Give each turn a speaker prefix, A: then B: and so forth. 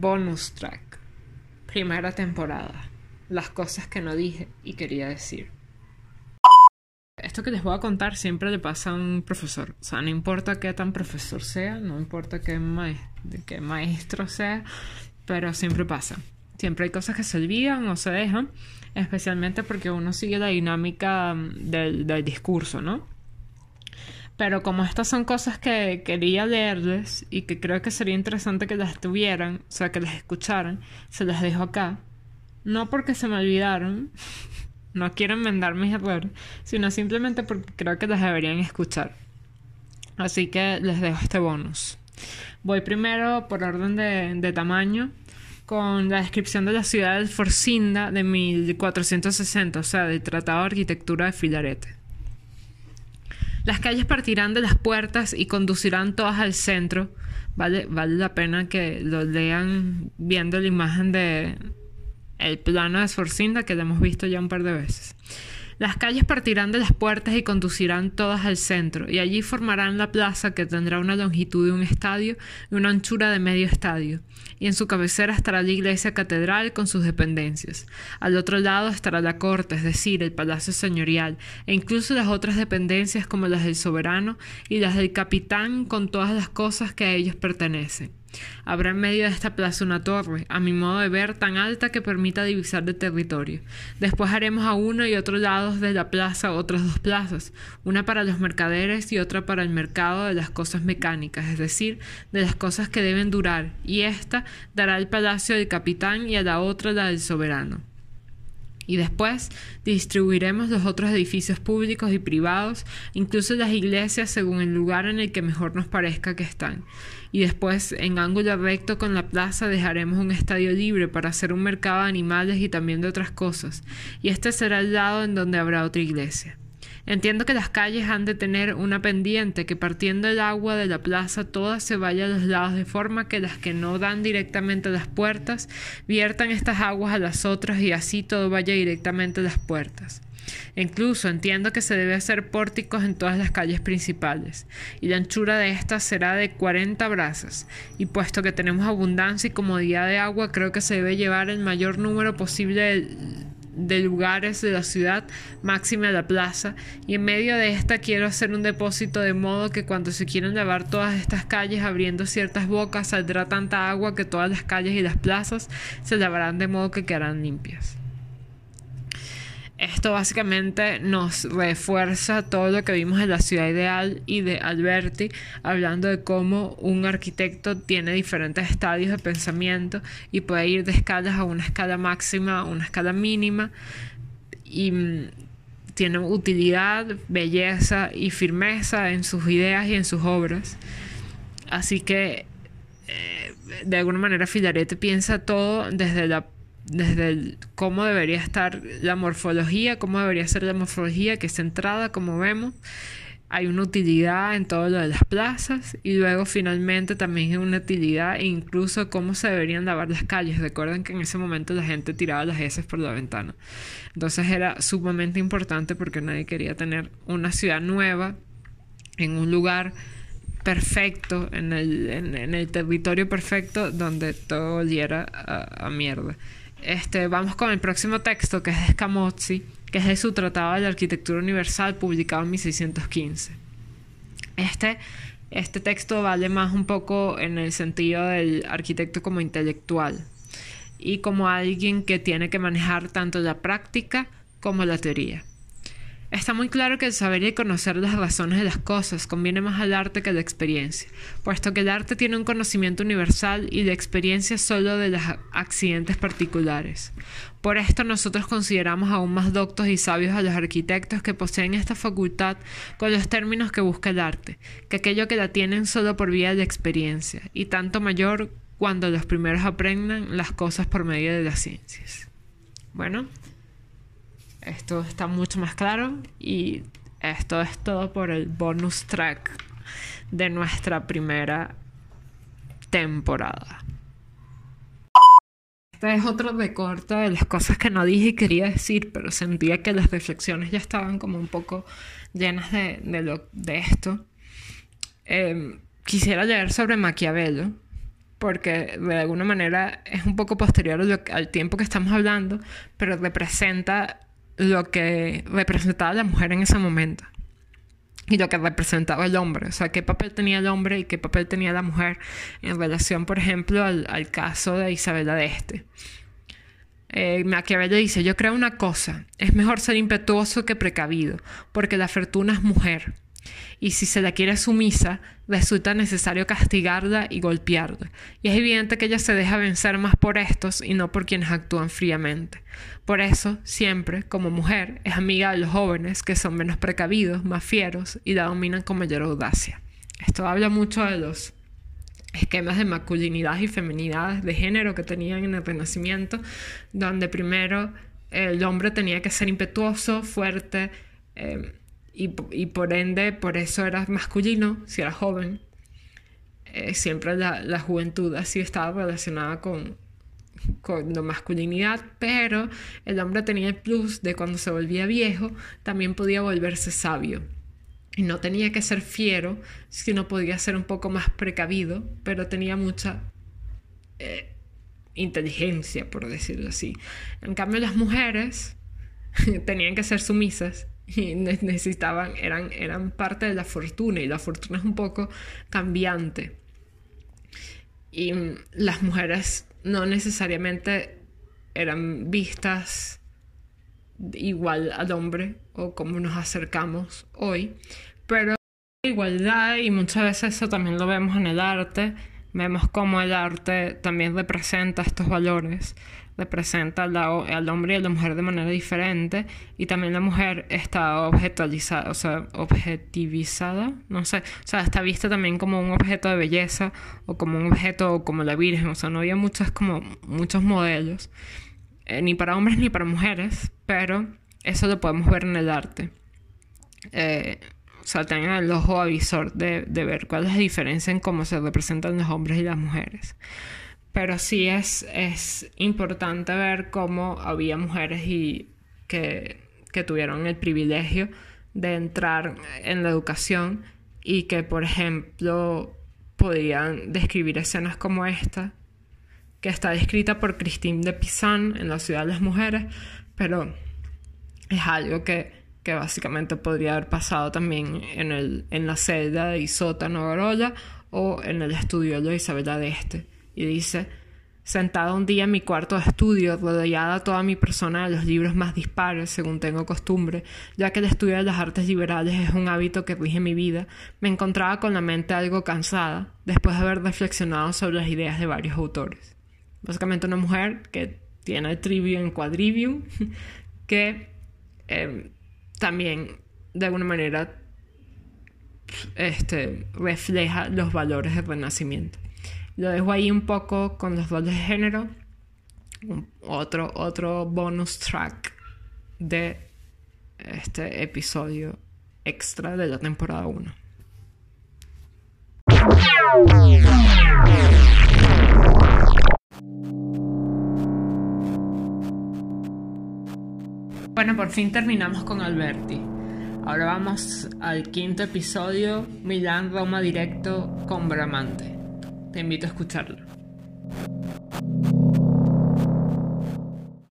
A: Bonus track. Primera temporada. Las cosas que no dije y quería decir. Esto que les voy a contar siempre le pasa a un profesor. O sea, no importa qué tan profesor sea, no importa qué, maestro sea, pero siempre pasa. Siempre hay cosas que se olvidan o se dejan, especialmente porque uno sigue la dinámica del discurso, ¿no? Pero como estas son cosas que quería leerles y que creo que sería interesante que las tuvieran, o sea, que las escucharan, se las dejo acá. No porque se me olvidaron, no quiero enmendar mis errores, sino simplemente porque creo que las deberían escuchar. Así que les dejo este bonus. Voy primero por orden de, de tamaño con la descripción de la ciudad de Forcinda de 1460, o sea, del Tratado de Arquitectura de Filarete. Las calles partirán de las puertas y conducirán todas al centro. Vale, vale la pena que lo lean viendo la imagen de el plano de Sforcinda que lo hemos visto ya un par de veces. Las calles partirán de las puertas y conducirán todas al centro, y allí formarán la plaza que tendrá una longitud de un estadio y una anchura de medio estadio, y en su cabecera estará la iglesia catedral con sus dependencias. Al otro lado estará la corte, es decir, el palacio señorial, e incluso las otras dependencias como las del soberano y las del capitán con todas las cosas que a ellos pertenecen. Habrá en medio de esta plaza una torre, a mi modo de ver, tan alta que permita divisar de territorio. Después haremos a uno y otro lados de la plaza otras dos plazas, una para los mercaderes y otra para el mercado de las cosas mecánicas, es decir, de las cosas que deben durar, y esta dará el palacio del capitán y a la otra la del soberano y después distribuiremos los otros edificios públicos y privados, incluso las iglesias según el lugar en el que mejor nos parezca que están. Y después, en ángulo recto con la plaza, dejaremos un estadio libre para hacer un mercado de animales y también de otras cosas, y este será el lado en donde habrá otra iglesia. Entiendo que las calles han de tener una pendiente que partiendo el agua de la plaza toda se vaya a los lados de forma que las que no dan directamente a las puertas viertan estas aguas a las otras y así todo vaya directamente a las puertas. Incluso entiendo que se debe hacer pórticos en todas las calles principales, y la anchura de estas será de 40 brazas, y puesto que tenemos abundancia y comodidad de agua, creo que se debe llevar el mayor número posible de de lugares de la ciudad, máxima la plaza, y en medio de esta quiero hacer un depósito de modo que cuando se quieran lavar todas estas calles abriendo ciertas bocas saldrá tanta agua que todas las calles y las plazas se lavarán de modo que quedarán limpias. Esto básicamente nos refuerza todo lo que vimos en la ciudad ideal y de Alberti, hablando de cómo un arquitecto tiene diferentes estadios de pensamiento y puede ir de escalas a una escala máxima, a una escala mínima, y mm, tiene utilidad, belleza y firmeza en sus ideas y en sus obras. Así que, eh, de alguna manera, Filarete piensa todo desde la desde cómo debería estar la morfología, cómo debería ser la morfología, que es centrada, como vemos. Hay una utilidad en todo lo de las plazas y luego finalmente también hay una utilidad e incluso cómo se deberían lavar las calles. Recuerden que en ese momento la gente tiraba las heces por la ventana. Entonces era sumamente importante porque nadie quería tener una ciudad nueva en un lugar perfecto, en el, en, el territorio perfecto donde todo oliera a, a mierda. Este, vamos con el próximo texto, que es de Scamozzi, que es de su Tratado de la Arquitectura Universal, publicado en 1615. Este, este texto vale más un poco en el sentido del arquitecto como intelectual y como alguien que tiene que manejar tanto la práctica como la teoría. Está muy claro que el saber y conocer las razones de las cosas conviene más al arte que a la experiencia, puesto que el arte tiene un conocimiento universal y la experiencia solo de los accidentes particulares. Por esto nosotros consideramos aún más doctos y sabios a los arquitectos que poseen esta facultad con los términos que busca el arte, que aquello que la tienen solo por vía de experiencia, y tanto mayor cuando los primeros aprendan las cosas por medio de las ciencias. Bueno, esto está mucho más claro y esto es todo por el bonus track de nuestra primera temporada. Este es otro recorte de las cosas que no dije y quería decir, pero sentía que las reflexiones ya estaban como un poco llenas de, de, esto. Em, quisiera leer sobre Maquiavelo, porque de alguna manera es un poco posterior al tiempo que estamos hablando, pero representa lo que representaba la mujer en ese momento y lo que representaba el hombre, o sea, qué papel tenía el hombre y qué papel tenía la mujer en relación, por ejemplo, al, caso de Isabela de Este. Eh, Maquiavelo dice, yo creo una cosa, es mejor ser impetuoso que precavido, porque la fortuna es mujer y si se la quiere sumisa, resulta necesario castigarla y golpearla. Y es evidente que ella se deja vencer más por estos y no por quienes actúan fríamente. Por eso, siempre, como mujer, es amiga de los jóvenes que son menos precavidos, más fieros y la dominan con mayor audacia. Esto habla mucho de los esquemas de masculinidad y feminidad de género que tenían en el Renacimiento, donde primero el hombre tenía que ser impetuoso, fuerte, eh, y, por ende, por eso era masculino, si era joven. Eh, siempre la, juventud así estaba relacionada con, con la masculinidad, pero el hombre tenía el plus de cuando se volvía viejo, también podía volverse sabio. Y no tenía que ser fiero, sino podía ser un poco más precavido, pero tenía mucha eh, inteligencia, por decirlo así. En cambio, las mujeres tenían que ser sumisas y necesitaban, eran, eran parte de la fortuna y la fortuna es un poco cambiante. Y las mujeres no necesariamente eran vistas igual al hombre o como nos acercamos hoy, pero igualdad y muchas veces eso también lo vemos en el arte, vemos cómo el arte también representa estos valores representa al hombre y a la mujer de manera diferente y también la mujer está objetualizada, o sea, objetivizada, no sé, o sea, está vista también como un objeto de belleza o como un objeto como la Virgen, o sea, no había muchos como muchos modelos, eh, ni para hombres ni para mujeres, pero eso lo podemos ver en el arte. Eh, o sea, tengan el ojo avisor de, de ver cuál es la diferencia en cómo se representan los hombres y las mujeres pero sí es, es importante ver cómo había mujeres y que, que tuvieron el privilegio de entrar en la educación y que, por ejemplo, podían describir escenas como esta, que está descrita por Christine de Pizan en La ciudad de las mujeres, pero es algo que, que básicamente podría haber pasado también en, el, en la celda de Isota Novorola o en el estudio de Isabela de Este y dice, sentada un día en mi cuarto de estudio, rodeada toda mi persona de los libros más dispares, según tengo costumbre, ya que el estudio de las artes liberales es un hábito que rige mi vida, me encontraba con la mente algo cansada, después de haber reflexionado sobre las ideas de varios autores. Básicamente una mujer que tiene el trivium quadrivium, que em, también de alguna manera este, refleja los valores del renacimiento. Lo dejo ahí un poco con los roles de género. otro, otro bonus track de este episodio extra de la temporada 1. Bueno, por fin terminamos con Alberti. Ahora vamos al quinto episodio, Milán Roma Directo con Bramante. Te invito a escucharlo.